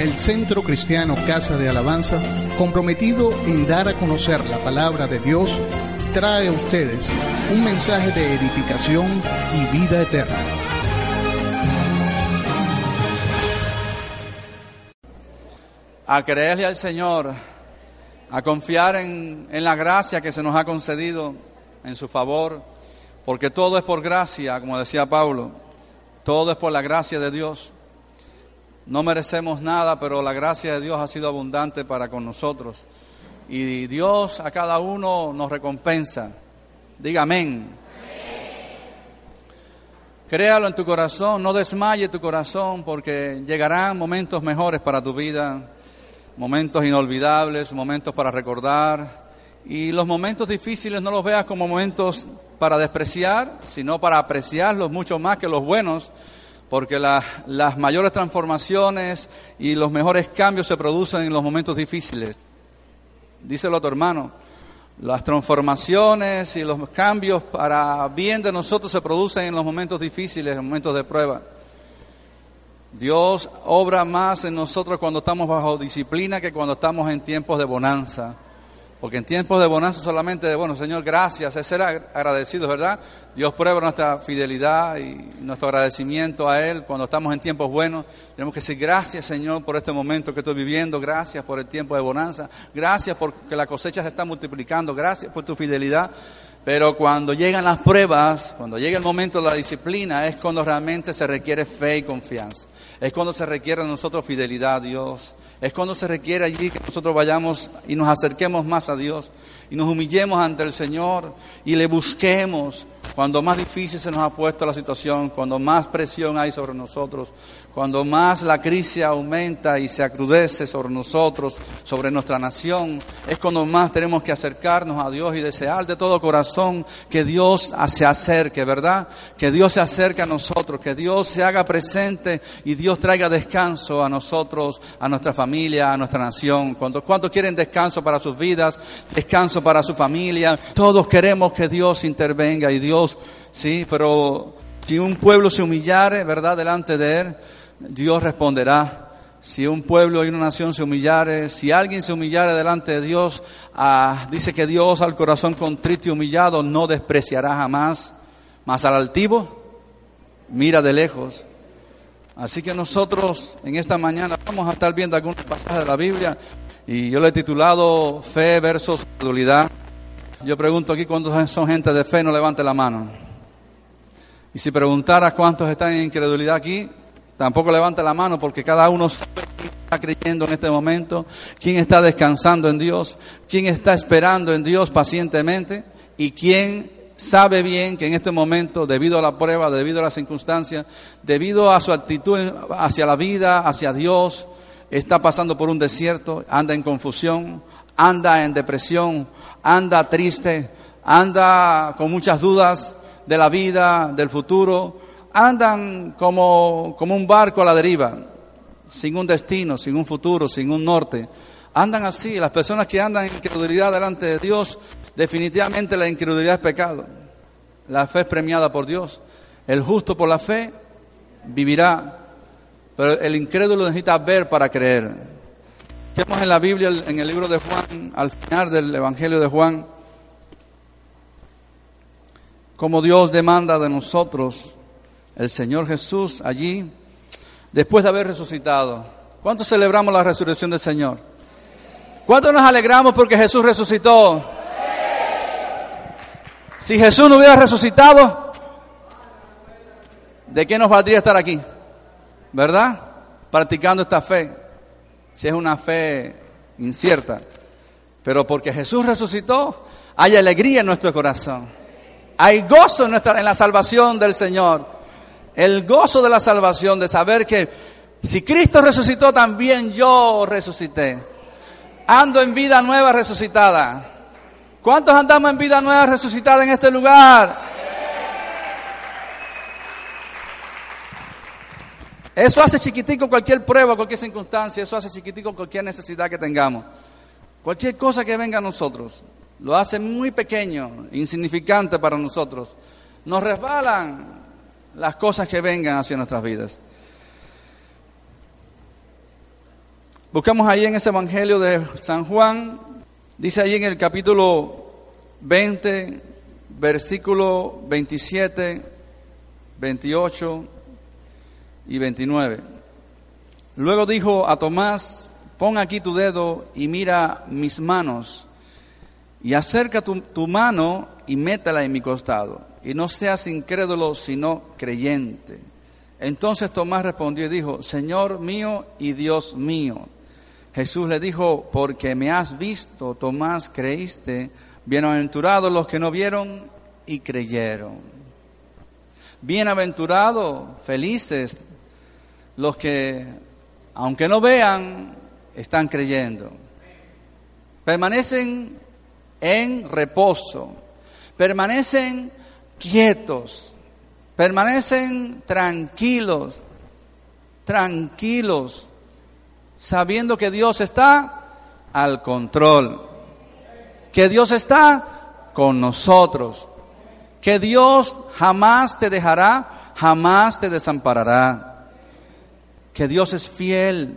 El Centro Cristiano Casa de Alabanza, comprometido en dar a conocer la palabra de Dios, trae a ustedes un mensaje de edificación y vida eterna. A creerle al Señor, a confiar en, en la gracia que se nos ha concedido en su favor, porque todo es por gracia, como decía Pablo, todo es por la gracia de Dios. No merecemos nada, pero la gracia de Dios ha sido abundante para con nosotros. Y Dios a cada uno nos recompensa. Diga amén. Créalo en tu corazón, no desmaye tu corazón porque llegarán momentos mejores para tu vida, momentos inolvidables, momentos para recordar. Y los momentos difíciles no los veas como momentos para despreciar, sino para apreciarlos mucho más que los buenos porque las mayores transformaciones y los mejores cambios se producen en los momentos difíciles. Díselo a tu hermano, las transformaciones y los cambios para bien de nosotros se producen en los momentos difíciles, en momentos de prueba. Dios obra más en nosotros cuando estamos bajo disciplina que cuando estamos en tiempos de bonanza. Porque en tiempos de bonanza solamente de, bueno, Señor, gracias, es ser agradecidos, ¿verdad? Dios prueba nuestra fidelidad y nuestro agradecimiento a Él cuando estamos en tiempos buenos. Tenemos que decir gracias, Señor, por este momento que estoy viviendo, gracias por el tiempo de bonanza, gracias porque la cosecha se está multiplicando, gracias por tu fidelidad. Pero cuando llegan las pruebas, cuando llega el momento de la disciplina, es cuando realmente se requiere fe y confianza. Es cuando se requiere de nosotros fidelidad a Dios. Es cuando se requiere allí que nosotros vayamos y nos acerquemos más a Dios y nos humillemos ante el Señor y le busquemos cuando más difícil se nos ha puesto la situación, cuando más presión hay sobre nosotros, cuando más la crisis aumenta y se acrudece sobre nosotros, sobre nuestra nación, es cuando más tenemos que acercarnos a Dios y desear de todo corazón que Dios se acerque, ¿verdad? Que Dios se acerque a nosotros, que Dios se haga presente y Dios traiga descanso a nosotros, a nuestra familia, a nuestra nación. ¿Cuántos quieren descanso para sus vidas, descanso para su familia? Todos queremos que Dios intervenga y Dios, sí, pero si un pueblo se humillare, ¿verdad?, delante de Él, Dios responderá. Si un pueblo y una nación se humillare, si alguien se humillare delante de Dios, ah, dice que Dios al corazón contrito y humillado no despreciará jamás, mas al altivo mira de lejos. Así que nosotros en esta mañana vamos a estar viendo algunos pasajes de la Biblia y yo le he titulado Fe versus credulidad. Yo pregunto aquí cuántos son gente de fe, no levante la mano. Y si preguntara cuántos están en incredulidad aquí, Tampoco levanta la mano porque cada uno sabe quién está creyendo en este momento, quién está descansando en Dios, quién está esperando en Dios pacientemente y quién sabe bien que en este momento, debido a la prueba, debido a las circunstancias, debido a su actitud hacia la vida, hacia Dios, está pasando por un desierto, anda en confusión, anda en depresión, anda triste, anda con muchas dudas de la vida, del futuro, andan como, como un barco a la deriva, sin un destino, sin un futuro, sin un norte. Andan así, las personas que andan en incredulidad delante de Dios, definitivamente la incredulidad es pecado. La fe es premiada por Dios. El justo por la fe vivirá, pero el incrédulo necesita ver para creer. Vemos en la Biblia, en el libro de Juan, al final del Evangelio de Juan, como Dios demanda de nosotros el Señor Jesús allí, después de haber resucitado. ¿Cuántos celebramos la resurrección del Señor? ¿Cuántos nos alegramos porque Jesús resucitó? Si Jesús no hubiera resucitado, ¿de qué nos valdría estar aquí? ¿Verdad? Practicando esta fe. Si es una fe incierta. Pero porque Jesús resucitó, hay alegría en nuestro corazón. Hay gozo en, en la salvación del Señor. El gozo de la salvación, de saber que si Cristo resucitó, también yo resucité. Ando en vida nueva resucitada. ¿Cuántos andamos en vida nueva resucitada en este lugar? Eso hace chiquitico cualquier prueba, cualquier circunstancia, eso hace chiquitico cualquier necesidad que tengamos. Cualquier cosa que venga a nosotros, lo hace muy pequeño, insignificante para nosotros. Nos resbalan las cosas que vengan hacia nuestras vidas. Buscamos ahí en ese Evangelio de San Juan, dice ahí en el capítulo 20, versículo 27, 28 y 29. Luego dijo a Tomás, pon aquí tu dedo y mira mis manos, y acerca tu, mano y métela en mi costado, y no seas incrédulo, sino creyente. Entonces Tomás respondió y dijo, Señor mío y Dios mío. Jesús le dijo, porque me has visto, Tomás, creíste. Bienaventurados los que no vieron y creyeron. Bienaventurados, felices los que, aunque no vean, están creyendo. Permanecen en reposo, permanecen quietos, permanecen tranquilos, tranquilos sabiendo que Dios está al control, que Dios está con nosotros, que Dios jamás te dejará, jamás te desamparará, que Dios es fiel.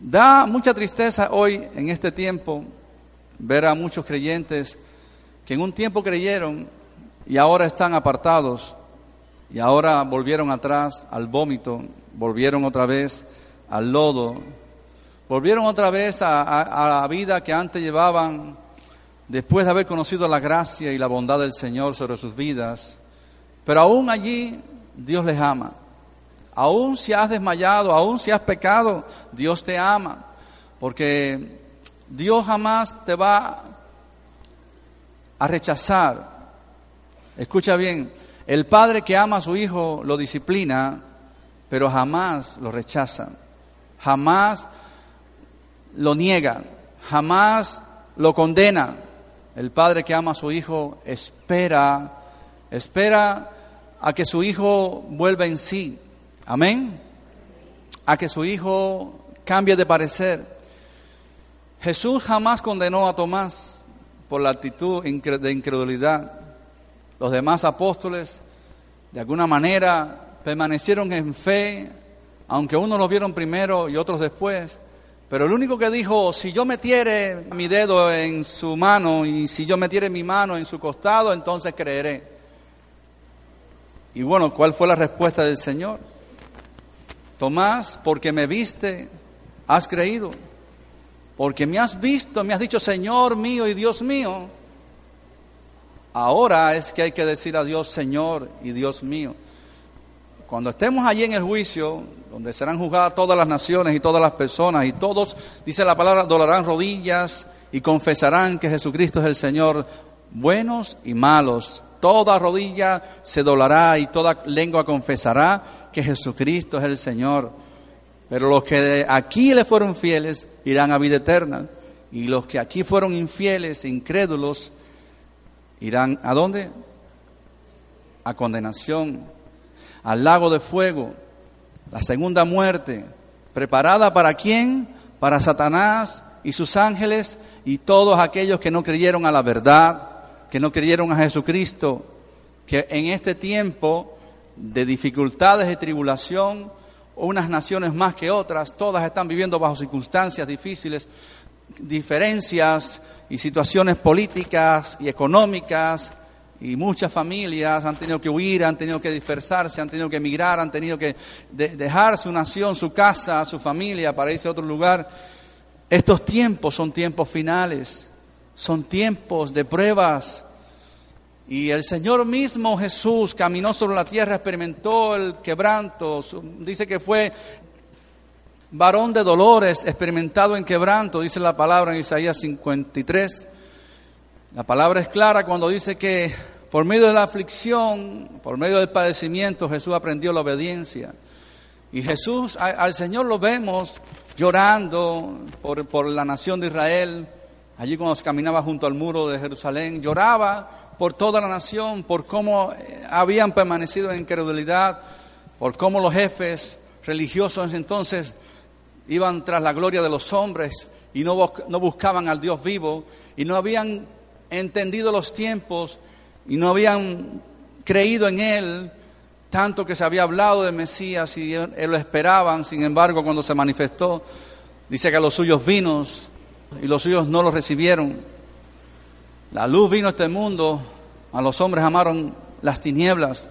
Da mucha tristeza hoy, en este tiempo, ver a muchos creyentes que en un tiempo creyeron y ahora están apartados y ahora volvieron atrás al vómito volvieron otra vez al lodo, volvieron otra vez a, la vida que antes llevaban después de haber conocido la gracia y la bondad del Señor sobre sus vidas. Pero aún allí Dios les ama. Aún si has desmayado, aún si has pecado, Dios te ama. Porque Dios jamás te va a rechazar. Escucha bien, el padre que ama a su hijo lo disciplina, pero jamás lo rechazan, jamás lo niegan, jamás lo condenan. El padre que ama a su hijo espera, espera a que su hijo vuelva en sí. Amén. A que su hijo cambie de parecer. Jesús jamás condenó a Tomás por la actitud de incredulidad. Los demás apóstoles, de alguna manera, permanecieron en fe, aunque unos lo vieron primero y otros después. Pero el único que dijo, si yo metiere mi dedo en su mano y si yo metiere mi mano en su costado, entonces creeré. Y bueno, ¿cuál fue la respuesta del Señor? Tomás, porque me viste, has creído. Porque me has visto, me has dicho, Señor mío y Dios mío. Ahora es que hay que decir a Dios, Señor y Dios mío. Cuando estemos allí en el juicio, donde serán juzgadas todas las naciones y todas las personas, y todos, dice la palabra, doblarán rodillas y confesarán que Jesucristo es el Señor, buenos y malos. Toda rodilla se doblará y toda lengua confesará que Jesucristo es el Señor. Pero los que aquí le fueron fieles irán a vida eterna. Y los que aquí fueron infieles incrédulos irán a dónde? A condenación al lago de fuego, la segunda muerte, preparada para quién? Para Satanás y sus ángeles y todos aquellos que no creyeron a la verdad, que no creyeron a Jesucristo, que en este tiempo de dificultades y tribulación, unas naciones más que otras, todas están viviendo bajo circunstancias difíciles, diferencias y situaciones políticas y económicas y muchas familias han tenido que huir, han tenido que dispersarse, han tenido que emigrar, han tenido que dejar su nación, su casa, su familia para irse a otro lugar. Estos tiempos son tiempos finales, son tiempos de pruebas. Y el Señor mismo Jesús caminó sobre la tierra, experimentó el quebranto, dice que fue varón de dolores, experimentado en quebranto, dice la palabra en Isaías 53. La palabra es clara cuando dice que por medio de la aflicción, por medio del padecimiento, Jesús aprendió la obediencia. Y Jesús, al Señor lo vemos llorando por, por la nación de Israel, allí cuando se caminaba junto al muro de Jerusalén, lloraba por toda la nación, por cómo eh, habían permanecido en incredulidad, por cómo los jefes religiosos entonces iban tras la gloria de los hombres y no, no buscaban al Dios vivo y no habían entendido los tiempos y no habían creído en Él, tanto que se había hablado de Mesías y él, lo esperaban, sin embargo cuando se manifestó, dice que a los suyos vinos y los suyos no lo recibieron. La luz vino a este mundo, a los hombres amaron las tinieblas.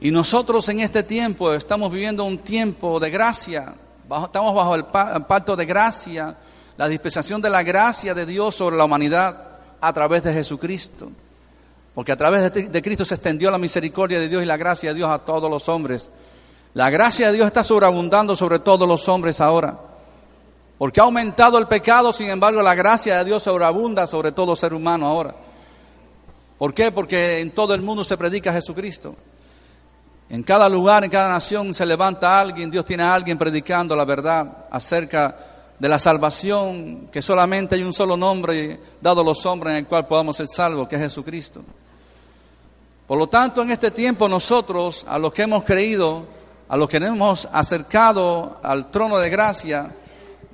Y nosotros en este tiempo estamos viviendo un tiempo de gracia, estamos bajo el pacto de gracia, la dispensación de la gracia de Dios sobre la humanidad a través de Jesucristo. Porque a través de Cristo se extendió la misericordia de Dios y la gracia de Dios a todos los hombres. La gracia de Dios está sobreabundando sobre todos los hombres ahora. Porque ha aumentado el pecado, sin embargo, la gracia de Dios sobreabunda sobre todo ser humano ahora. ¿Por qué? Porque en todo el mundo se predica Jesucristo. En cada lugar, en cada nación se levanta alguien, Dios tiene a alguien predicando la verdad acerca de la salvación, que solamente hay un solo nombre dado a los hombres en el cual podamos ser salvos, que es Jesucristo. Por lo tanto, en este tiempo nosotros, a los que hemos creído, a los que nos hemos acercado al trono de gracia,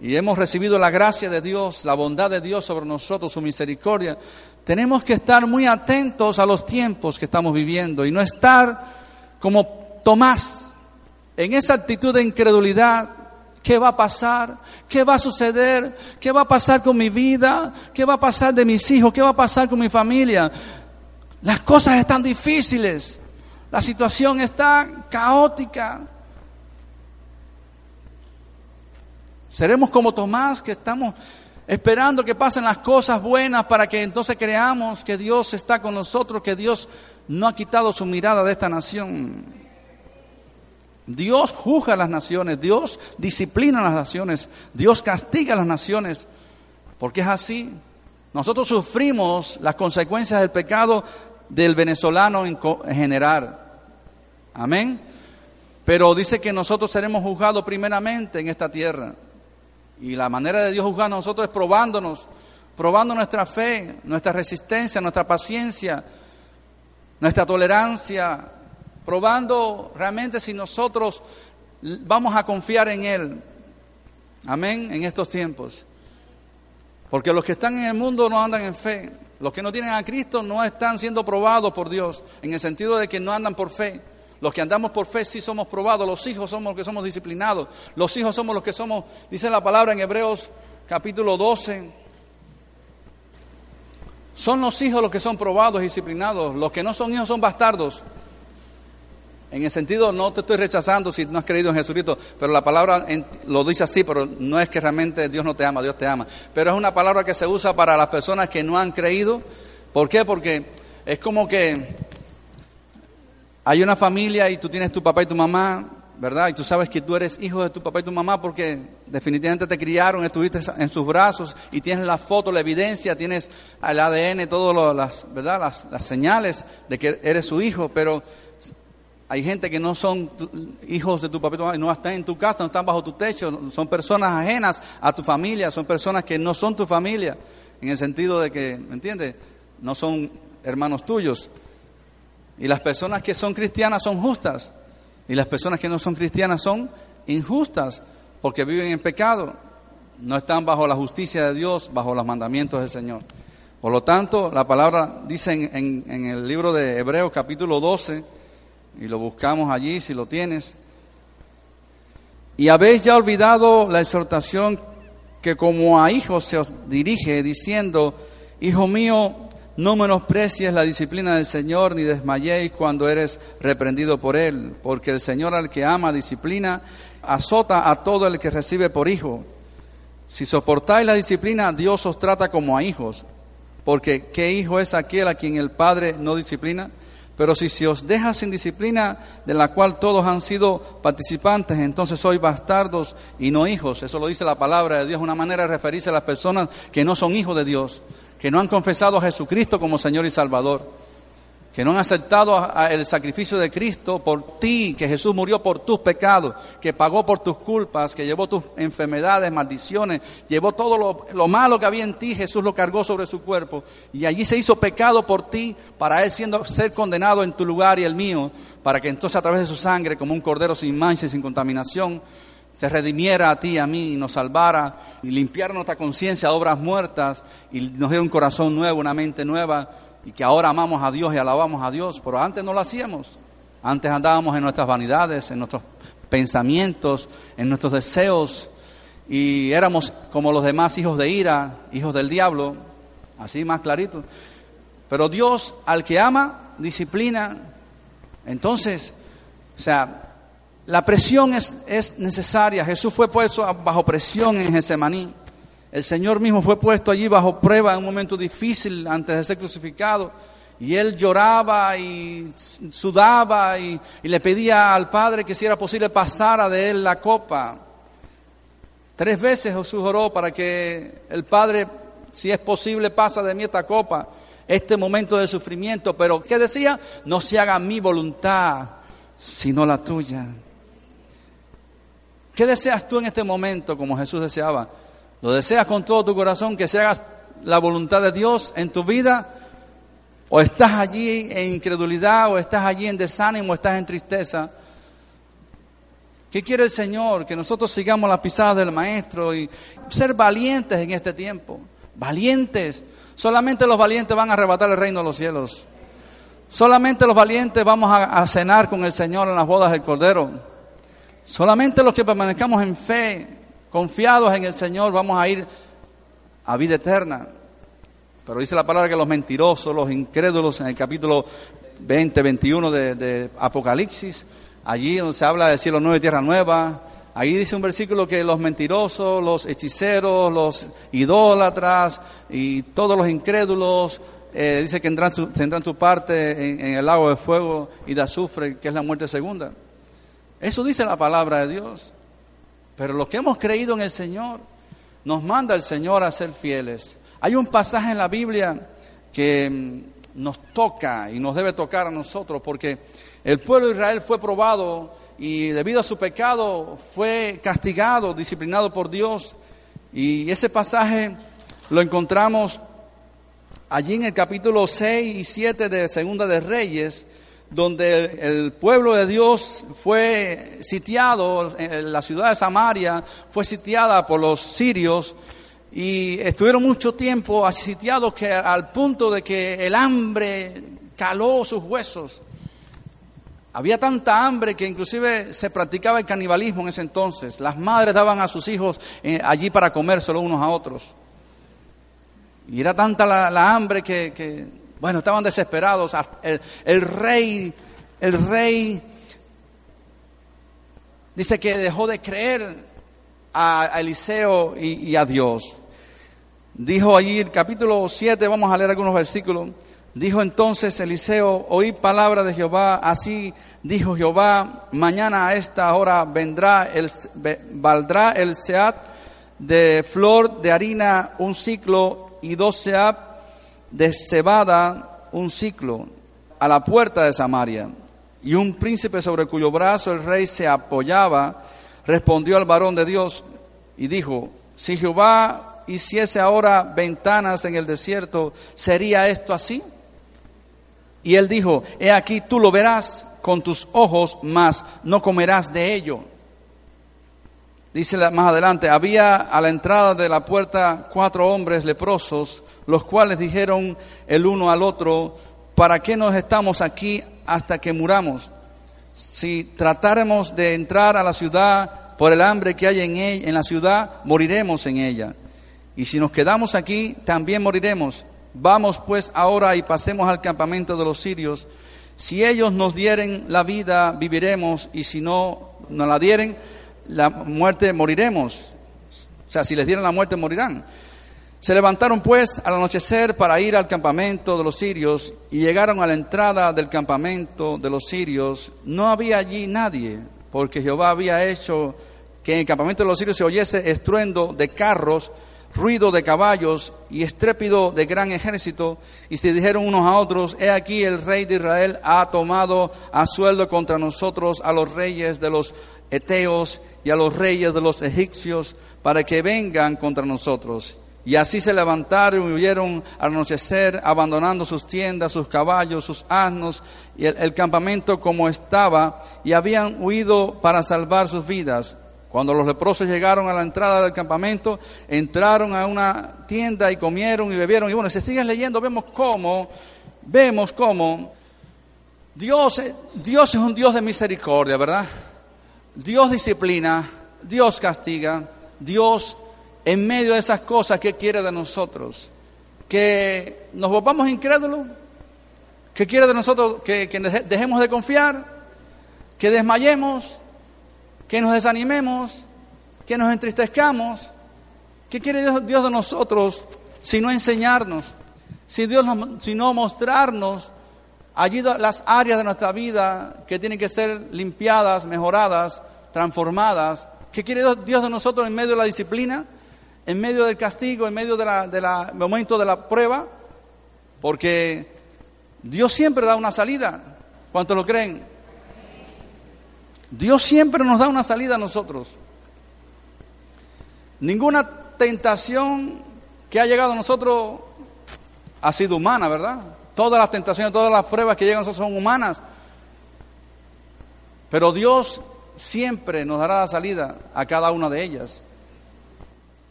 y hemos recibido la gracia de Dios, la bondad de Dios sobre nosotros, su misericordia, tenemos que estar muy atentos a los tiempos que estamos viviendo y no estar como Tomás en esa actitud de incredulidad. ¿Qué va a pasar? ¿Qué va a suceder? ¿Qué va a pasar con mi vida? ¿Qué va a pasar de mis hijos? ¿Qué va a pasar con mi familia? Las cosas están difíciles. La situación está caótica. Seremos como Tomás que estamos esperando que pasen las cosas buenas para que entonces creamos que Dios está con nosotros, que Dios no ha quitado su mirada de esta nación. Dios juzga a las naciones, Dios disciplina a las naciones, Dios castiga a las naciones, porque es así. Nosotros sufrimos las consecuencias del pecado del venezolano en general. Amén. Pero dice que nosotros seremos juzgados primeramente en esta tierra. Y la manera de Dios juzgar a nosotros es probándonos, probando nuestra fe, nuestra resistencia, nuestra paciencia, nuestra tolerancia, probando realmente si nosotros vamos a confiar en Él. Amén, en estos tiempos. Porque los que están en el mundo no andan en fe. Los que no tienen a Cristo no están siendo probados por Dios, en el sentido de que no andan por fe. Los que andamos por fe sí somos probados, los hijos somos los que somos disciplinados, los hijos somos los que somos, dice la palabra en Hebreos capítulo 12, son los hijos los que son probados, disciplinados, los que no son hijos son bastardos. En el sentido, no te estoy rechazando si no has creído en Jesucristo, pero la palabra lo dice así, pero no es que realmente Dios no te ama, Dios te ama. Pero es una palabra que se usa para las personas que no han creído. ¿Por qué? Porque es como que hay una familia y tú tienes tu papá y tu mamá, ¿verdad? Y tú sabes que tú eres hijo de tu papá y tu mamá porque definitivamente te criaron, estuviste en sus brazos y tienes la foto, la evidencia, tienes el ADN, todas las, ¿verdad? Las, las, señales de que eres su hijo, pero hay gente que no son hijos de tu papá y tu mamá, no están en tu casa, no están bajo tu techo, son personas ajenas a tu familia, son personas que no son tu familia, en el sentido de que, ¿me entiendes? No son hermanos tuyos. Y las personas que son cristianas son justas. Y las personas que no son cristianas son injustas porque viven en pecado. No están bajo la justicia de Dios, bajo los mandamientos del Señor. Por lo tanto, la palabra dice en, el libro de Hebreos capítulo 12, y lo buscamos allí si lo tienes, y habéis ya olvidado la exhortación que como a hijos se os dirige, diciendo, Hijo mío, no menosprecies la disciplina del Señor ni desmayéis cuando eres reprendido por Él, porque el Señor al que ama disciplina, azota a todo el que recibe por hijo. Si soportáis la disciplina, Dios os trata como a hijos, porque ¿qué hijo es aquel a quien el Padre no disciplina? Pero si se os deja sin disciplina, de la cual todos han sido participantes, entonces sois bastardos y no hijos. Eso lo dice la palabra de Dios, una manera de referirse a las personas que no son hijos de Dios, que no han confesado a Jesucristo como Señor y Salvador que no han aceptado el sacrificio de Cristo por ti, que Jesús murió por tus pecados, que pagó por tus culpas, que llevó tus enfermedades, maldiciones, llevó todo lo, malo que había en ti, Jesús lo cargó sobre su cuerpo y allí se hizo pecado por ti para él siendo ser condenado en tu lugar y el mío, para que entonces a través de su sangre, como un cordero sin mancha y sin contaminación, se redimiera a ti y a mí y nos salvara y limpiara nuestra conciencia de obras muertas y nos diera un corazón nuevo, una mente nueva y que ahora amamos a Dios y alabamos a Dios, pero antes no lo hacíamos. Antes andábamos en nuestras vanidades, en nuestros pensamientos, en nuestros deseos y éramos como los demás hijos de ira, hijos del diablo, así más clarito. Pero Dios al que ama, disciplina. Entonces, o sea, la presión es, es necesaria. Jesús fue puesto bajo presión en Getsemaní. El Señor mismo fue puesto allí bajo prueba en un momento difícil antes de ser crucificado. Y él lloraba y sudaba y, le pedía al Padre que si era posible pasara de él la copa. Tres veces Jesús oró para que el Padre, si es posible, pasa de mí esta copa, este momento de sufrimiento. Pero, ¿qué decía? No se haga mi voluntad, sino la tuya. ¿Qué deseas tú en este momento como Jesús deseaba? ¿Lo deseas con todo tu corazón que se haga la voluntad de Dios en tu vida? ¿O estás allí en incredulidad? ¿O estás allí en desánimo? ¿O estás en tristeza? ¿Qué quiere el Señor? Que nosotros sigamos las pisadas del Maestro y ser valientes en este tiempo. Valientes. Solamente los valientes van a arrebatar el reino de los cielos. Solamente los valientes vamos a cenar con el Señor en las bodas del Cordero. Solamente los que permanezcamos en fe Confiados en el Señor vamos a ir a vida eterna. Pero dice la palabra que los mentirosos, los incrédulos, en el capítulo 20, 21 de, Apocalipsis, allí donde se habla de cielo nuevo y tierra nueva, ahí dice un versículo que los mentirosos, los hechiceros, los idólatras y todos los incrédulos, eh, dice que tendrán su, tendrán tu parte en, en el lago de fuego y de azufre, que es la muerte segunda. Eso dice la palabra de Dios. Pero los que hemos creído en el Señor, nos manda el Señor a ser fieles. Hay un pasaje en la Biblia que mm, nos toca y nos debe tocar a nosotros, porque el pueblo de Israel fue probado y debido a su pecado fue castigado, disciplinado por Dios. Y ese pasaje lo encontramos allí en el capítulo 6 y 7 de Segunda de Reyes, donde el pueblo de Dios fue sitiado, la ciudad de Samaria fue sitiada por los sirios y estuvieron mucho tiempo sitiados que al punto de que el hambre caló sus huesos. Había tanta hambre que inclusive se practicaba el canibalismo en ese entonces. Las madres daban a sus hijos eh, allí para comérselo unos a otros. Y era tanta la, hambre que bueno, estaban desesperados. El, rey, el rey dice que dejó de creer a, Eliseo y, a Dios. Dijo allí el capítulo 7, vamos a leer algunos versículos. Dijo entonces Eliseo, oí palabra de Jehová, así dijo Jehová, mañana a esta hora vendrá el, valdrá el seat de flor de harina un ciclo y dos seat de cebada un ciclo a la puerta de Samaria. Y un príncipe sobre cuyo brazo el rey se apoyaba, respondió al varón de Dios y dijo, si Jehová hiciese ahora ventanas en el desierto, ¿sería esto así? Y él dijo, he aquí tú lo verás con tus ojos, mas no comerás de ello. Dice más adelante, había a la entrada de la puerta cuatro hombres leprosos, los cuales dijeron el uno al otro, ¿para qué nos estamos aquí hasta que muramos? Si tratáramos de entrar a la ciudad por el hambre que hay en, ella, en la ciudad, moriremos en ella. Y si nos quedamos aquí, también moriremos. Vamos pues ahora y pasemos al campamento de los sirios. Si ellos nos dieren la vida, viviremos, y si no nos la dieren, la muerte moriremos. O sea, si les dieran la muerte, morirán. Se levantaron pues al anochecer para ir al campamento de los sirios y llegaron a la entrada del campamento de los sirios. No había allí nadie, porque Jehová había hecho que en el campamento de los sirios se oyese estruendo de carros, ruido de caballos y estrépido de gran ejército. Y se dijeron unos a otros, he aquí el rey de Israel ha tomado a sueldo contra nosotros a los reyes de los Eteos y a los reyes de los egipcios para que vengan contra nosotros. Y así se levantaron y huyeron al anochecer, abandonando sus tiendas, sus caballos, sus asnos y el, campamento como estaba, y habían huido para salvar sus vidas. Cuando los leprosos llegaron a la entrada del campamento, entraron a una tienda y comieron y bebieron. Y bueno, si sigues leyendo, vemos cómo, vemos cómo Dios, Dios es un Dios de misericordia, ¿verdad? Dios disciplina, Dios castiga, Dios en medio de esas cosas, ¿qué quiere de nosotros? ¿Que nos volvamos incrédulos? ¿Qué quiere de nosotros? ¿Que, dejemos de confiar? ¿Que desmayemos? ¿Que nos desanimemos? ¿Que nos entristezcamos? ¿Qué quiere Dios, de nosotros si no enseñarnos? Si Dios si no mostrarnos allí las áreas de nuestra vida que tienen que ser limpiadas, mejoradas, transformadas. ¿Qué quiere Dios de nosotros en medio de la disciplina? en medio del castigo, en medio del momento de la prueba, porque Dios siempre da una salida. ¿Cuántos lo creen? Dios siempre nos da una salida a nosotros. Ninguna tentación que ha llegado a nosotros ha sido humana, ¿verdad? Todas las tentaciones, todas las pruebas que llegan a nosotros son humanas. Pero Dios siempre nos dará la salida a cada una de ellas.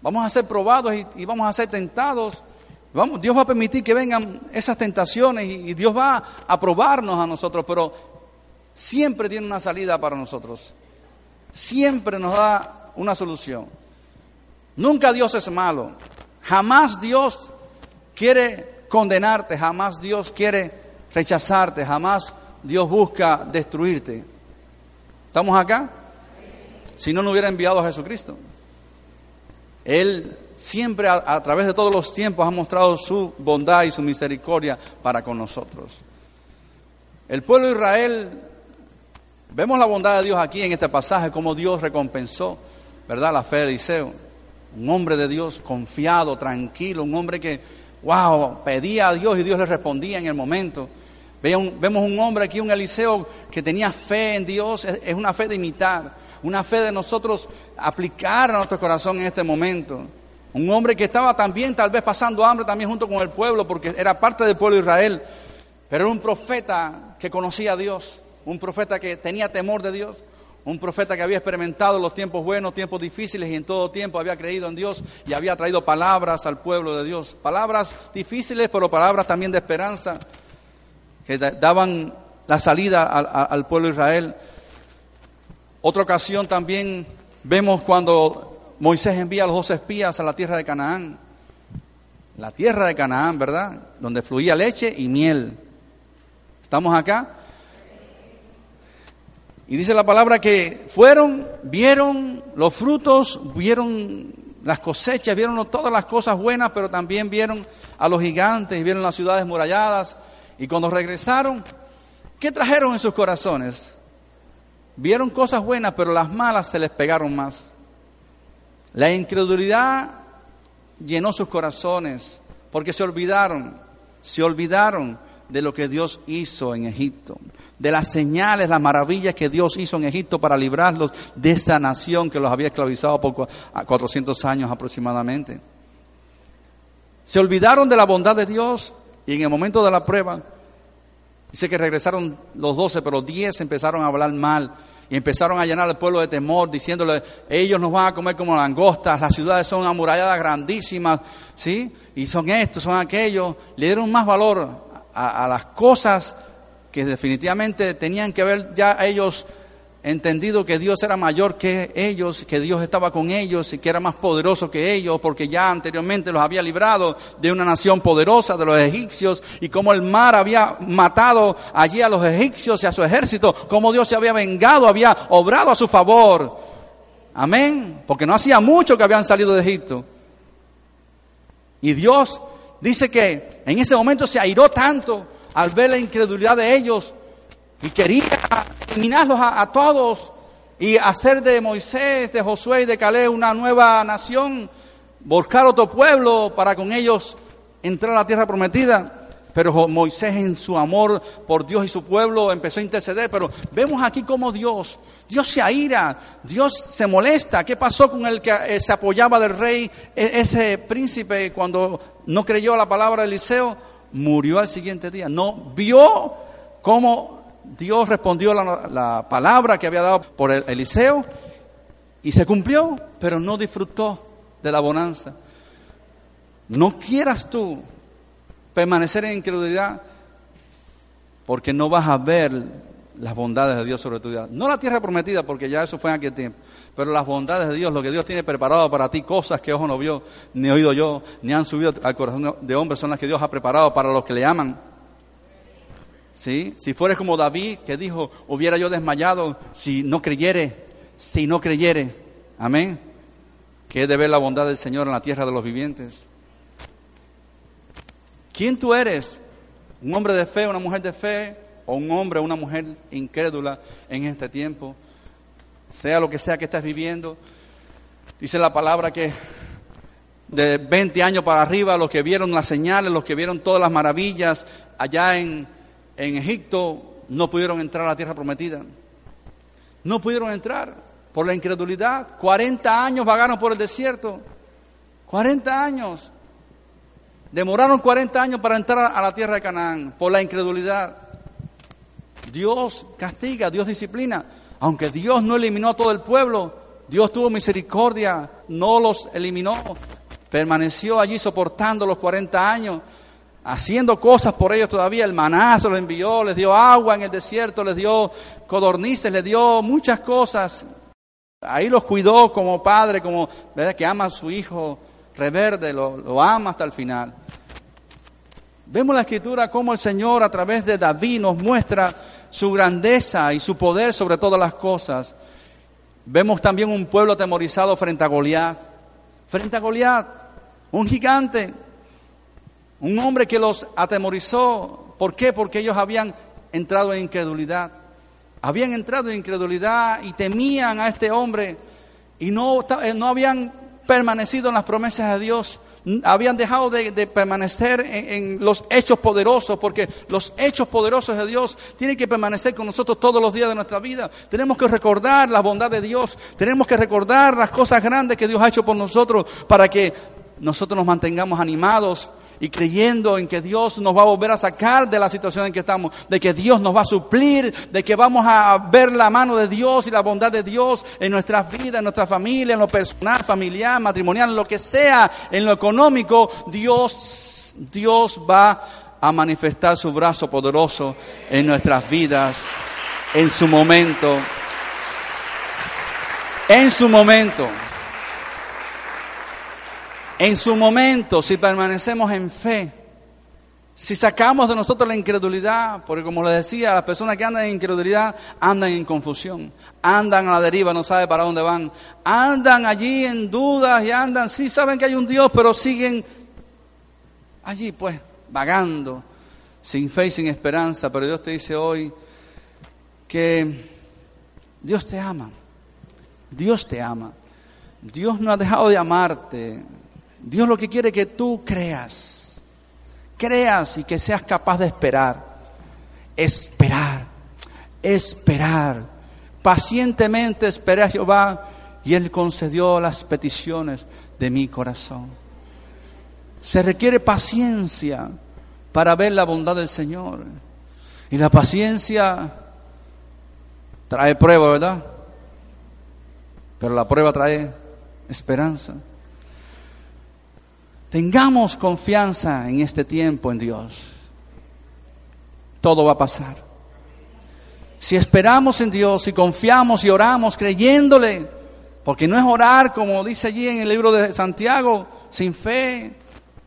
Vamos a ser probados y, vamos a ser tentados. Dios va a permitir que vengan esas tentaciones y, Dios va a probarnos a nosotros, pero siempre tiene una salida para nosotros. Siempre nos da una solución. Nunca Dios es malo. Jamás Dios quiere condenarte, jamás Dios quiere rechazarte, jamás Dios busca destruirte. ¿Estamos acá? Si no, no hubiera enviado a Jesucristo. Él siempre a, través de todos los tiempos ha mostrado su bondad y su misericordia para con nosotros. El pueblo de Israel, vemos la bondad de Dios aquí en este pasaje, como Dios recompensó, ¿verdad? La fe de Eliseo. Un hombre de Dios confiado, tranquilo, un hombre que, wow, pedía a Dios y Dios le respondía en el momento. Vemos un hombre aquí, un Eliseo, que tenía fe en Dios, es una fe de imitar una fe de nosotros aplicar a nuestro corazón en este momento. Un hombre que estaba también tal vez pasando hambre también junto con el pueblo porque era parte del pueblo de Israel, pero era un profeta que conocía a Dios, un profeta que tenía temor de Dios, un profeta que había experimentado los tiempos buenos, tiempos difíciles y en todo tiempo había creído en Dios y había traído palabras al pueblo de Dios. Palabras difíciles, pero palabras también de esperanza que daban la salida al, pueblo de Israel. Otra ocasión también vemos cuando Moisés envía a los dos espías a la tierra de Canaán. La tierra de Canaán, ¿verdad? Donde fluía leche y miel. ¿Estamos acá? Y dice la palabra que fueron, vieron los frutos, vieron las cosechas, vieron todas las cosas buenas, pero también vieron a los gigantes vieron las ciudades muralladas. Y cuando regresaron, ¿qué trajeron en sus corazones? Vieron cosas buenas, pero las malas se les pegaron más. La incredulidad llenó sus corazones porque se olvidaron, se olvidaron de lo que Dios hizo en Egipto, de las señales, las maravillas que Dios hizo en Egipto para librarlos de esa nación que los había esclavizado por 400 años aproximadamente. Se olvidaron de la bondad de Dios y en el momento de la prueba Dice que regresaron los doce, pero diez empezaron a hablar mal y empezaron a llenar al pueblo de temor, diciéndole, ellos nos van a comer como langostas, las ciudades son amuralladas grandísimas, ¿sí? Y son estos, son aquellos. Le dieron más valor a las cosas que definitivamente tenían que ver ya ellos entendido que Dios era mayor que ellos, que Dios estaba con ellos y que era más poderoso que ellos, porque ya anteriormente los había librado de una nación poderosa, de los egipcios, y como el mar había matado allí a los egipcios y a su ejército, como Dios se había vengado, había obrado a su favor. Amén, porque no hacía mucho que habían salido de Egipto. Y Dios dice que en ese momento se airó tanto al ver la incredulidad de ellos y quería eliminarlos a, todos y hacer de Moisés, de Josué y de Caleb una nueva nación, buscar otro pueblo para con ellos entrar a la tierra prometida. Pero Moisés en su amor por Dios y su pueblo empezó a interceder. Pero vemos aquí cómo Dios, Dios se aira, Dios se molesta. ¿Qué pasó con el que eh, se apoyaba del rey, e, ese príncipe, cuando no creyó a la palabra de Eliseo? Murió al siguiente día. No vio cómo Dios respondió la, la palabra que había dado por Eliseo y se cumplió, pero no disfrutó de la bonanza. No quieras tú permanecer en incredulidad porque no vas a ver las bondades de Dios sobre tu vida. No la tierra prometida, porque ya eso fue en aquel tiempo, pero las bondades de Dios, lo que Dios tiene preparado para ti, cosas que ojo no vio, ni oído yo, ni han subido al corazón de hombre, son las que Dios ha preparado para los que le aman. ¿Sí? Si fueres como David, que dijo, hubiera yo desmayado si no creyere, si no creyere. Amén. Que es de ver la bondad del Señor en la tierra de los vivientes. ¿Quién tú eres? ¿Un hombre de fe, una mujer de fe? ¿O un hombre o una mujer incrédula en este tiempo? Sea lo que sea que estés viviendo. Dice la palabra que de 20 años para arriba, los que vieron las señales, los que vieron todas las maravillas allá en, en Egipto, no pudieron entrar a la tierra prometida. No pudieron entrar por la incredulidad. 40 años vagaron por el desierto. 40 años. Demoraron 40 años para entrar a la tierra de Canaán por la incredulidad. Dios castiga, Dios disciplina. Aunque Dios no eliminó a todo el pueblo, Dios tuvo misericordia, no los eliminó. Permaneció allí soportando los 40 años, haciendo cosas por ellos todavía. El maná se los envió, les dio agua en el desierto, les dio codornices, les dio muchas cosas. Ahí los cuidó como padre, como que ama a su hijo reverde, lo, lo ama hasta el final. Vemos la escritura como el Señor a través de David nos muestra su grandeza y su poder sobre todas las cosas. Vemos también un pueblo atemorizado frente a Goliat. Frente a Goliat, un gigante, un hombre que los atemorizó. ¿Por qué? Porque ellos habían entrado en incredulidad. Habían entrado en incredulidad y temían a este hombre y no, no habían permanecido en las promesas de Dios, habían dejado de, permanecer en, en, los hechos poderosos, porque los hechos poderosos de Dios tienen que permanecer con nosotros todos los días de nuestra vida. Tenemos que recordar la bondad de Dios, tenemos que recordar las cosas grandes que Dios ha hecho por nosotros para que nosotros nos mantengamos animados y creyendo en que Dios nos va a volver a sacar de la situación en que estamos, de que Dios nos va a suplir, de que vamos a ver la mano de Dios y la bondad de Dios en nuestras vidas, en nuestra familia, en lo personal, familiar, matrimonial, lo que sea, en lo económico, Dios, Dios va a manifestar su brazo poderoso en nuestras vidas, en su momento, en su momento. En su momento, si permanecemos en fe, si sacamos de nosotros la incredulidad, porque como les decía, las personas que andan en incredulidad andan en confusión, andan a la deriva, no saben para dónde van, andan allí en dudas y andan, sí saben que hay un Dios, pero siguen allí pues vagando, sin fe y sin esperanza. Pero Dios te dice hoy que Dios te ama, Dios te ama, Dios no ha dejado de amarte. Dios lo que quiere es que tú creas, creas y que seas capaz de esperar, esperar, esperar. Pacientemente esperé a Jehová y Él concedió las peticiones de mi corazón. Se requiere paciencia para ver la bondad del Señor. Y la paciencia trae prueba, ¿verdad? Pero la prueba trae esperanza. Tengamos confianza en este tiempo en Dios. Todo va a pasar. Si esperamos en Dios y confiamos y oramos creyéndole, porque no es orar como dice allí en el libro de Santiago, sin fe,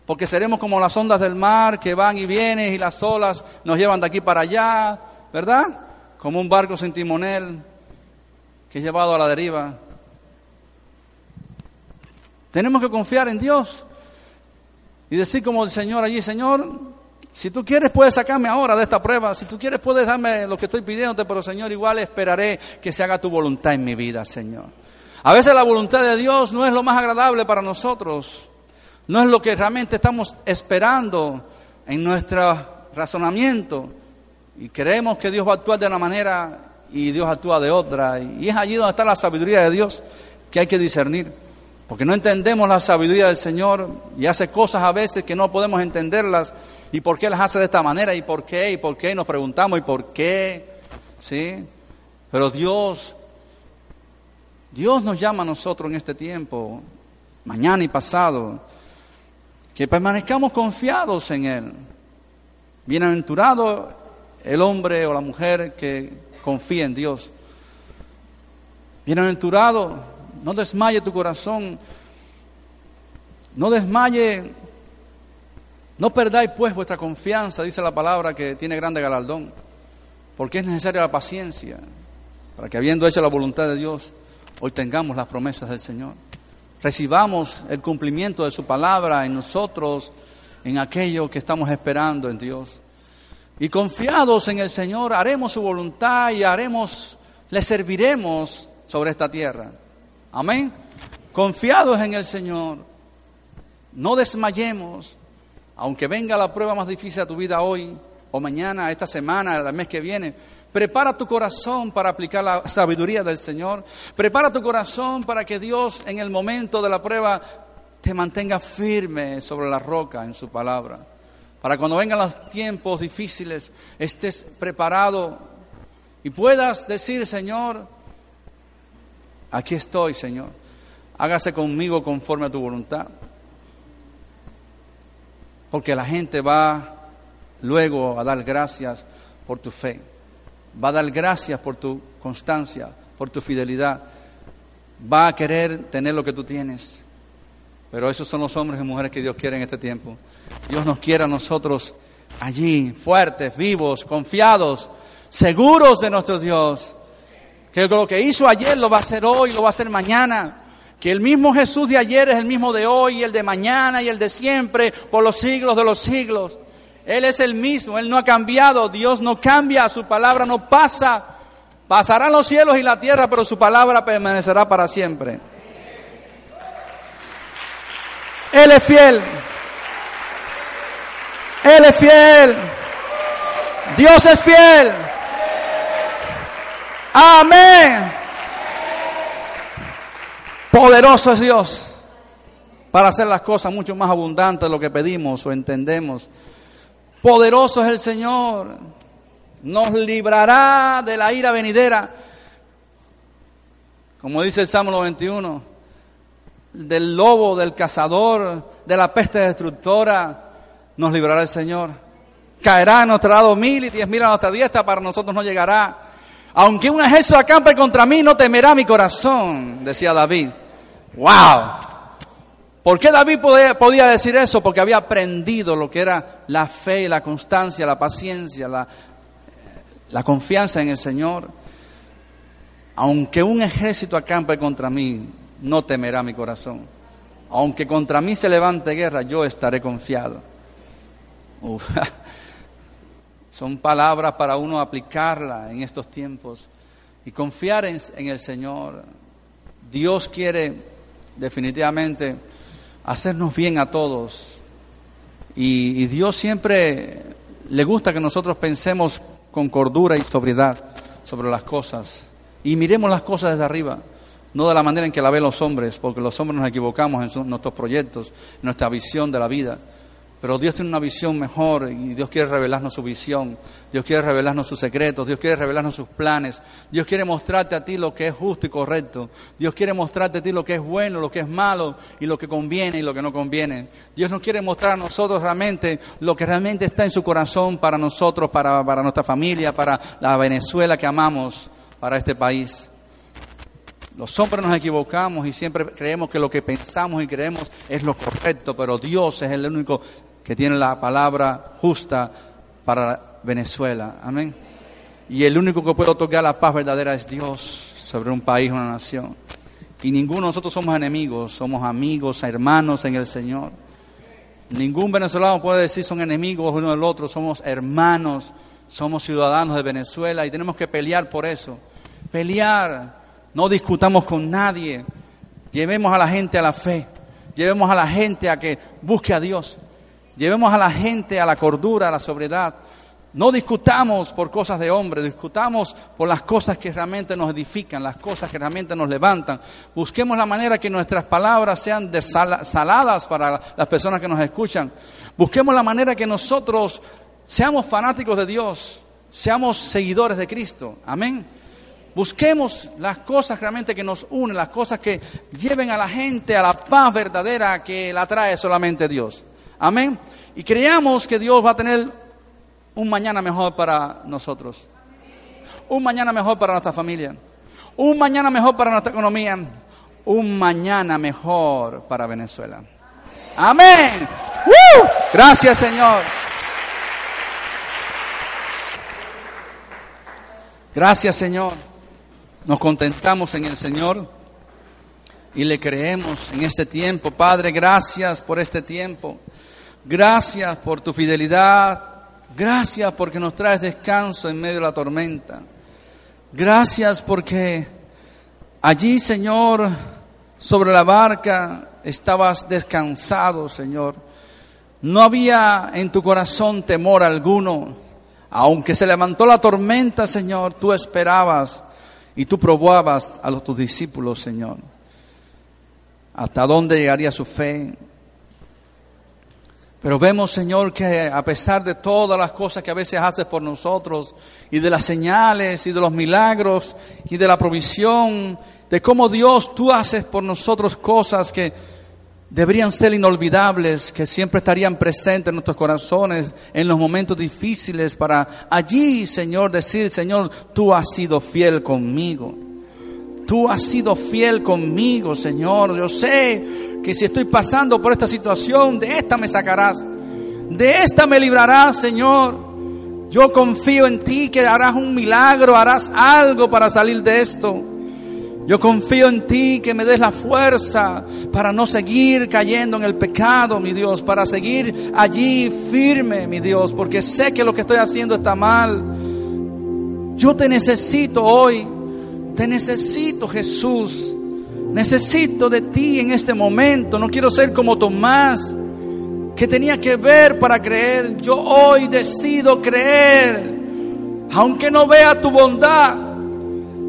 porque seremos como las ondas del mar que van y vienen y las olas nos llevan de aquí para allá, ¿verdad? Como un barco sin timonel que es llevado a la deriva. Tenemos que confiar en Dios. Y decir como el Señor allí, Señor, si tú quieres puedes sacarme ahora de esta prueba, si tú quieres puedes darme lo que estoy pidiéndote, pero Señor, igual esperaré que se haga tu voluntad en mi vida, Señor. A veces la voluntad de Dios no es lo más agradable para nosotros, no es lo que realmente estamos esperando en nuestro razonamiento y creemos que Dios va a actuar de una manera y Dios actúa de otra. Y es allí donde está la sabiduría de Dios que hay que discernir. Porque no entendemos la sabiduría del Señor y hace cosas a veces que no podemos entenderlas. ¿Y por qué las hace de esta manera? ¿Y por qué? ¿Y por qué? Nos preguntamos ¿y por qué? ¿Sí? Pero Dios, Dios nos llama a nosotros en este tiempo, mañana y pasado, que permanezcamos confiados en Él. Bienaventurado el hombre o la mujer que confía en Dios. Bienaventurado, no desmaye tu corazón, no desmaye, no perdáis pues vuestra confianza, dice la palabra que tiene grande galardón, porque es necesaria la paciencia, para que habiendo hecho la voluntad de Dios, hoy tengamos las promesas del Señor. Recibamos el cumplimiento de su palabra en nosotros, en aquello que estamos esperando en Dios. Y confiados en el Señor, haremos su voluntad y haremos, le serviremos sobre esta tierra. Amén. Confiados en el Señor, no desmayemos, aunque venga la prueba más difícil a tu vida hoy o mañana, esta semana, el mes que viene. Prepara tu corazón para aplicar la sabiduría del Señor. Prepara tu corazón para que Dios en el momento de la prueba te mantenga firme sobre la roca en su palabra para cuando vengan los tiempos difíciles estés preparado y puedas decir, Señor, aquí estoy, Señor, hágase conmigo conforme a tu voluntad. Porque la gente va luego a dar gracias por tu fe, va a dar gracias por tu constancia, por tu fidelidad, va a querer tener lo que tú tienes. Pero esos son los hombres y mujeres que Dios quiere en este tiempo. Dios nos quiere a nosotros allí, fuertes, vivos, confiados, seguros de nuestro Dios. Que lo que hizo ayer lo va a hacer hoy, lo va a hacer mañana. Que el mismo Jesús de ayer es el mismo de hoy, el de mañana y el de siempre, por los siglos de los siglos. Él es el mismo, Él no ha cambiado, Dios no cambia, su palabra no pasa. Pasarán los cielos y la tierra, pero su palabra permanecerá para siempre. Él es fiel. Él es fiel. Dios es fiel. Amén. Poderoso es Dios para hacer las cosas mucho más abundantes de lo que pedimos o entendemos. Poderoso es el Señor. Nos librará de la ira venidera. Como dice el Salmo 91 del lobo, del cazador, de la peste destructora, nos librará el Señor. Caerá a nuestro lado mil y diez mil a nuestra diestra, para nosotros no llegará. Aunque un ejército acampe contra mí, no temerá mi corazón, decía David. ¡Wow! ¿Por qué David podía, decir eso? Porque había aprendido lo que era la fe, la constancia, la paciencia, la, la confianza en el Señor. Aunque un ejército acampe contra mí, no temerá mi corazón. Aunque contra mí se levante guerra, yo estaré confiado. Son palabras para uno aplicarla en estos tiempos y confiar en, el Señor. Dios quiere definitivamente hacernos bien a todos. Y, Dios siempre le gusta que nosotros pensemos con cordura y sobriedad sobre las cosas. Y miremos las cosas desde arriba no de la manera en que la ven los hombres, porque los hombres nos equivocamos en nuestros proyectos, en nuestra visión de la vida. Pero Dios tiene una visión mejor y Dios quiere revelarnos su visión, Dios quiere revelarnos sus secretos, Dios quiere revelarnos sus planes, Dios quiere mostrarte a ti lo que es justo y correcto, Dios quiere mostrarte a ti lo que es bueno, lo que es malo y lo que conviene y lo que no conviene. Dios nos quiere mostrar a nosotros realmente lo que realmente está en su corazón para nosotros, para, para nuestra familia, para la Venezuela que amamos, para este país. Los hombres nos equivocamos y siempre creemos que lo que pensamos y creemos es lo correcto, pero Dios es el único que tiene la palabra justa para Venezuela. Amén. Y el único que puede otorgar la paz verdadera es Dios sobre un país, una nación. Y ninguno de nosotros somos enemigos, somos amigos, hermanos en el Señor. Ningún venezolano puede decir son enemigos uno del otro, somos hermanos, somos ciudadanos de Venezuela y tenemos que pelear por eso. Pelear, no discutamos con nadie, llevemos a la gente a la fe, llevemos a la gente a que busque a Dios, llevemos a la gente a la cordura, a la sobriedad. No discutamos por cosas de hombre, discutamos por las cosas que realmente nos edifican, las cosas que realmente nos levantan. Busquemos la manera que nuestras palabras sean saladas para las personas que nos escuchan. Busquemos la manera que nosotros seamos fanáticos de Dios, seamos seguidores de Cristo. Amén. Busquemos las cosas realmente que nos unen, las cosas que lleven a la gente a la paz verdadera que la trae solamente Dios. Amén. Y creamos que Dios va a tener un mañana mejor para nosotros, un mañana mejor para nuestra familia, un mañana mejor para nuestra economía, un mañana mejor para Venezuela. Amén. Gracias Señor. Gracias Señor. Nos contentamos en el Señor y le creemos en este tiempo. Padre, gracias por este tiempo. Gracias por tu fidelidad, Gracias porque nos traes descanso en medio de la tormenta. Gracias porque allí, Señor, sobre la barca estabas descansado, Señor. No había en tu corazón temor alguno. Aunque se levantó la tormenta, Señor, tú esperabas y tú probabas a los tus discípulos, Señor. Hasta dónde llegaría su fe, pero vemos, Señor, que a pesar de todas las cosas que a veces haces por nosotros, y de las señales, y de los milagros, y de la provisión, de cómo Dios tú haces por nosotros cosas que deberían ser inolvidables, que siempre estarían presentes en nuestros corazones en los momentos difíciles, para allí, Señor, decir, Señor, tú has sido fiel conmigo. Tú has sido fiel conmigo, Señor. Yo sé que si estoy pasando por esta situación, de esta me sacarás, de esta me librarás, Señor. Yo confío en ti que harás un milagro, harás algo para salir de esto. Yo confío en ti que me des la fuerza para no seguir cayendo en el pecado, mi Dios, para seguir allí firme, mi Dios, porque sé que lo que estoy haciendo está mal. Yo te necesito hoy, te necesito Jesús. Necesito de ti en este momento. No quiero ser como Tomás, que tenía que ver para creer. Yo hoy decido creer. Aunque no vea tu bondad,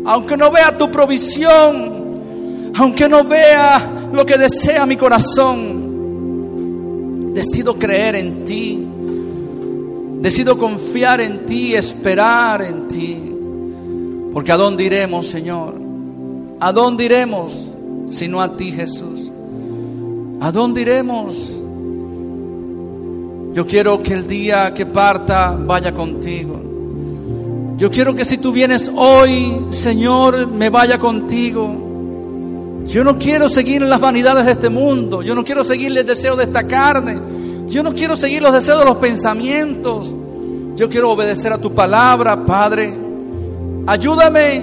aunque no vea tu provisión, aunque no vea lo que desea mi corazón, decido creer en ti. Decido confiar en ti, esperar en ti. Porque ¿a dónde iremos, Señor? ¿A dónde iremos? Sino a ti, Jesús. ¿A dónde iremos? Yo quiero que el día que parta vaya contigo. Yo quiero que si tú vienes hoy, Señor, me vaya contigo. Yo no quiero seguir las vanidades de este mundo. Yo no quiero seguir el deseo de esta carne. Yo no quiero seguir los deseos de los pensamientos. Yo quiero obedecer a tu palabra, Padre. Ayúdame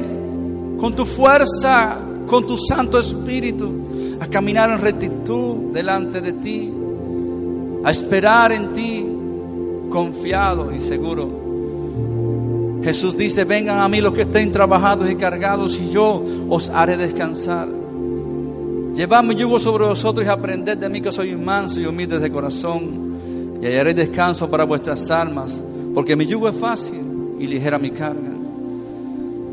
con tu fuerza, con tu Santo Espíritu a caminar en rectitud delante de ti, a esperar en ti, confiado y seguro. Jesús dice, vengan a mí los que estén trabajados y cargados y yo os haré descansar. Llevad mi yugo sobre vosotros y aprended de mí que soy manso y humilde de corazón y hallaré descanso para vuestras almas, porque mi yugo es fácil y ligera mi carga.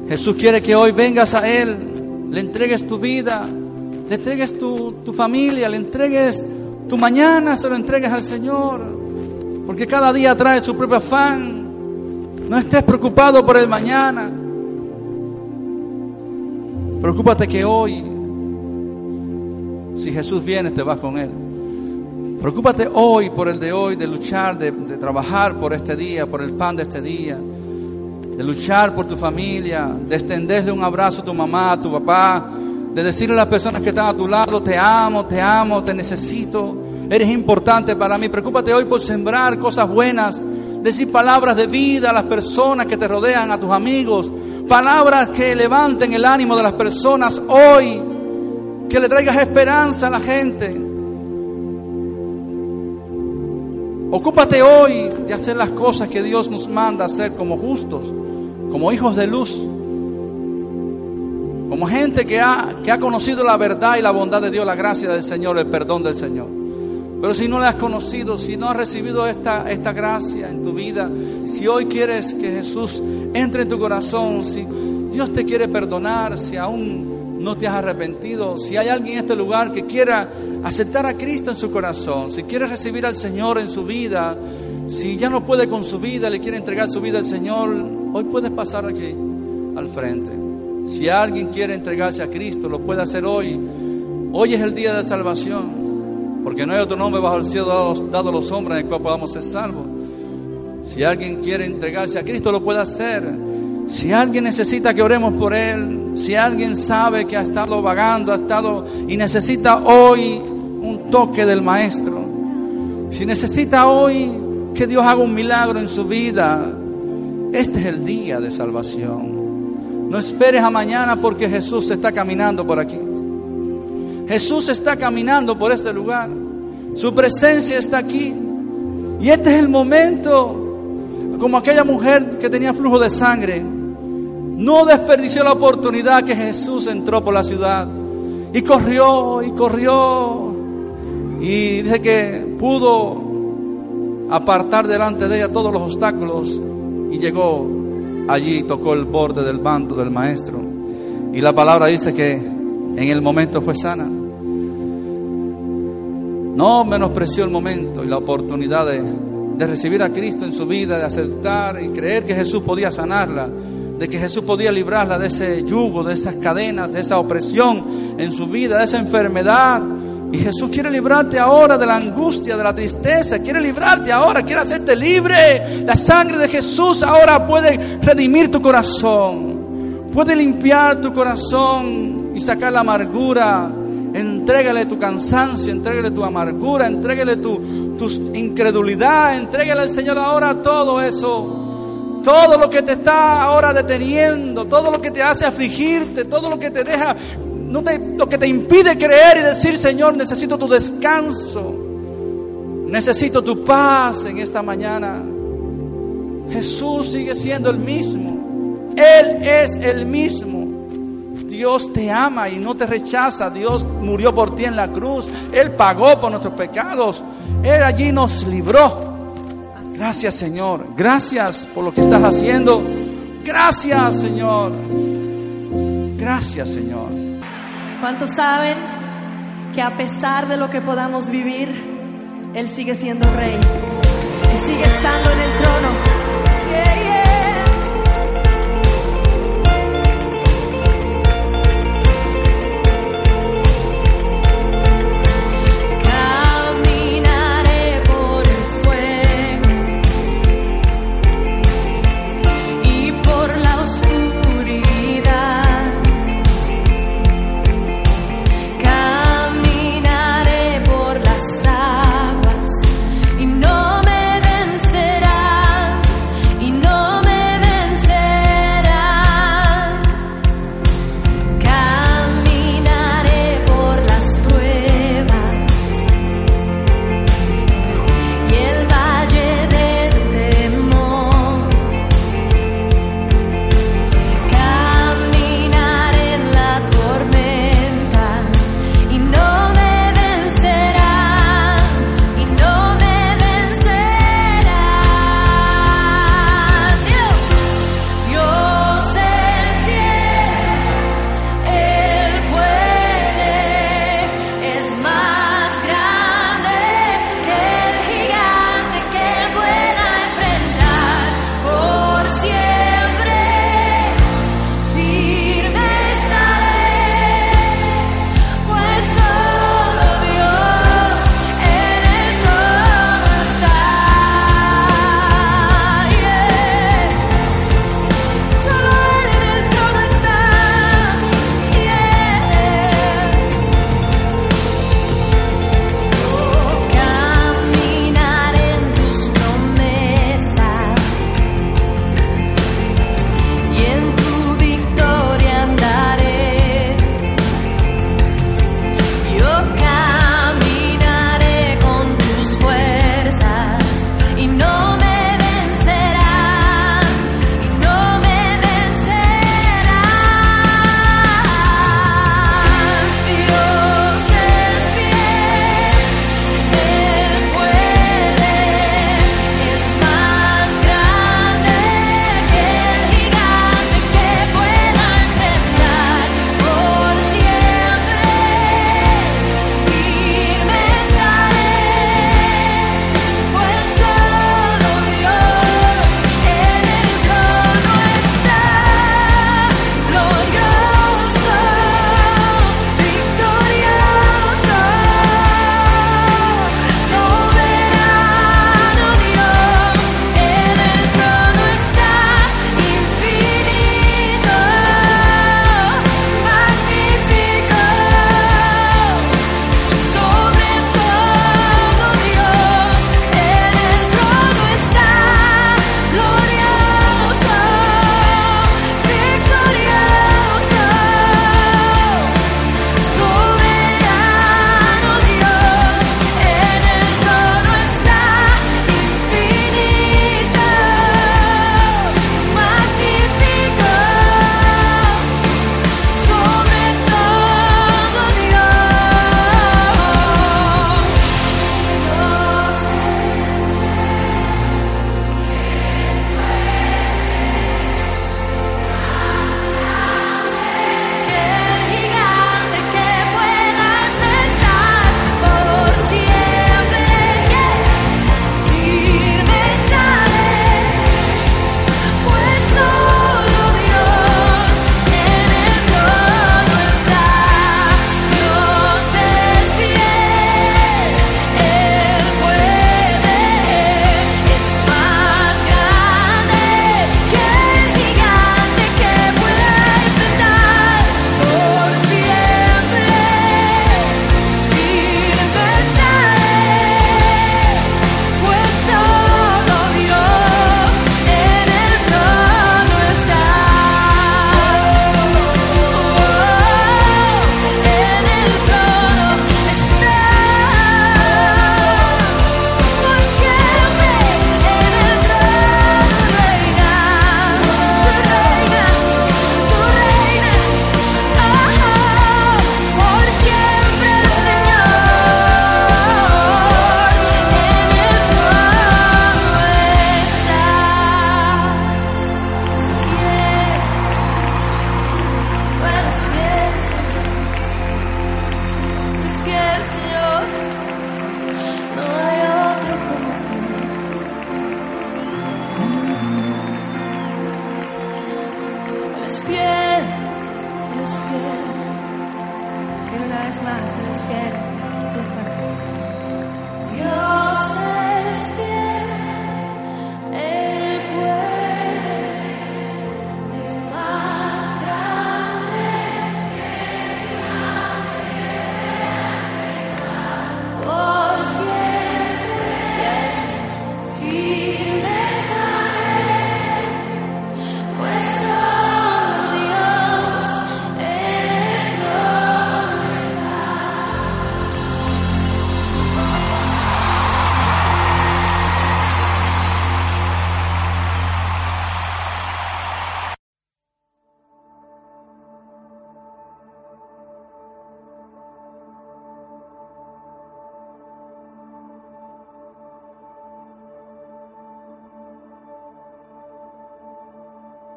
Jesús quiere que hoy vengas a Él le entregues tu vida, le entregues tu, tu familia, le entregues tu mañana, se lo entregues al Señor. Porque cada día trae su propio afán. No estés preocupado por el mañana. Preocúpate que hoy, si Jesús viene, te vas con Él. Preocúpate hoy por el de hoy, de luchar, de, de trabajar por este día, por el pan de este día de luchar por tu familia, de extenderle un abrazo a tu mamá, a tu papá, de decirle a las personas que están a tu lado, te amo, te amo, te necesito, eres importante para mí. Preocúpate hoy por sembrar cosas buenas, decir palabras de vida a las personas que te rodean, a tus amigos, palabras que levanten el ánimo de las personas hoy, que le traigas esperanza a la gente. Ocúpate hoy de hacer las cosas que Dios nos manda hacer como justos, como hijos de luz, como gente que ha, que ha conocido la verdad y la bondad de Dios, la gracia del Señor, el perdón del Señor. Pero si no la has conocido, si no has recibido esta, esta gracia en tu vida, si hoy quieres que Jesús entre en tu corazón, si Dios te quiere perdonar, si aún no te has arrepentido, si hay alguien en este lugar que quiera aceptar a Cristo en su corazón, si quiere recibir al Señor en su vida, si ya no puede con su vida, le quiere entregar su vida al Señor, hoy puedes pasar aquí al frente. Si alguien quiere entregarse a Cristo, lo puede hacer hoy. Hoy es el día de salvación, porque no hay otro nombre bajo el cielo dado, a los hombres en el cual podamos ser salvos. Si alguien quiere entregarse a Cristo, lo puede hacer. Si alguien necesita que oremos por él, si alguien sabe que ha estado vagando, ha estado y necesita hoy un toque del Maestro, si necesita hoy que Dios haga un milagro en su vida, este es el día de salvación. No esperes a mañana porque Jesús está caminando por aquí. Jesús está caminando por este lugar. Su presencia está aquí. Y este es el momento, como aquella mujer que tenía flujo de sangre, no desperdició la oportunidad que Jesús entró por la ciudad. Y corrió y corrió. Y dice que pudo apartar delante de ella todos los obstáculos y llegó allí tocó el borde del manto del maestro. Y la palabra dice que en el momento fue sana. No menospreció el momento y la oportunidad de, de, recibir a Cristo en su vida, de aceptar y creer que Jesús podía sanarla, de que Jesús podía librarla de ese yugo, de esas cadenas, de esa opresión en su vida, de esa enfermedad, y Jesús quiere librarte ahora de la angustia, de la tristeza, quiere librarte ahora, quiere hacerte libre. La sangre de Jesús ahora puede redimir tu corazón, puede limpiar tu corazón y sacar la amargura. Entrégale tu cansancio, entrégale tu amargura, entrégale tu, tu incredulidad, entrégale al Señor ahora todo eso. Todo lo que te está ahora deteniendo, todo lo que te hace afligirte, todo lo que te deja no lo que te impide creer y decir, Señor, necesito tu descanso, necesito tu paz en esta mañana. Jesús sigue siendo el mismo, Él es el mismo. Dios te ama y no te rechaza. Dios murió por ti en la cruz. Él pagó por nuestros pecados. Él allí nos libró. Gracias Señor. Gracias por lo que estás haciendo. Gracias Señor. Gracias Señor. ¿Cuántos saben que a pesar de lo que podamos vivir, Él sigue siendo rey y sigue estando en el trono?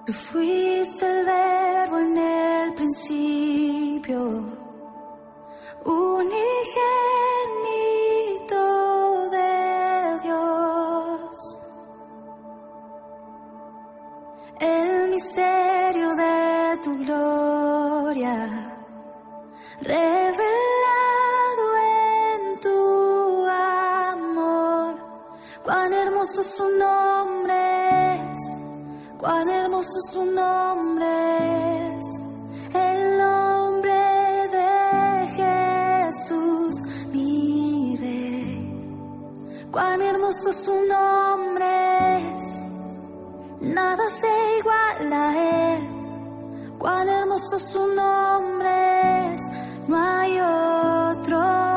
Tú fuiste el verbo en el principio, unigénito de Dios, el misterio de tu gloria, revelado en tu amor, cuán hermoso su nombre es, cuán hermoso su nombre es, el nombre de Jesús, mi rey. Cuán hermoso su nombre es, nada se iguala a él. Cuán hermoso su nombre es, no hay otro.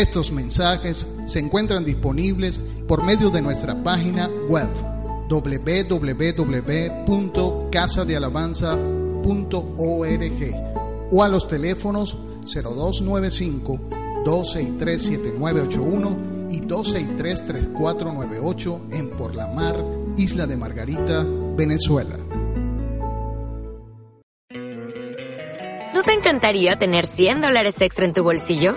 Estos mensajes se encuentran disponibles por medio de nuestra página web www.casadealabanza.org o a los teléfonos 0295 263 7981 y 263 3498 en Por la Mar, Isla de Margarita, Venezuela. ¿No te encantaría tener 100 dólares extra en tu bolsillo?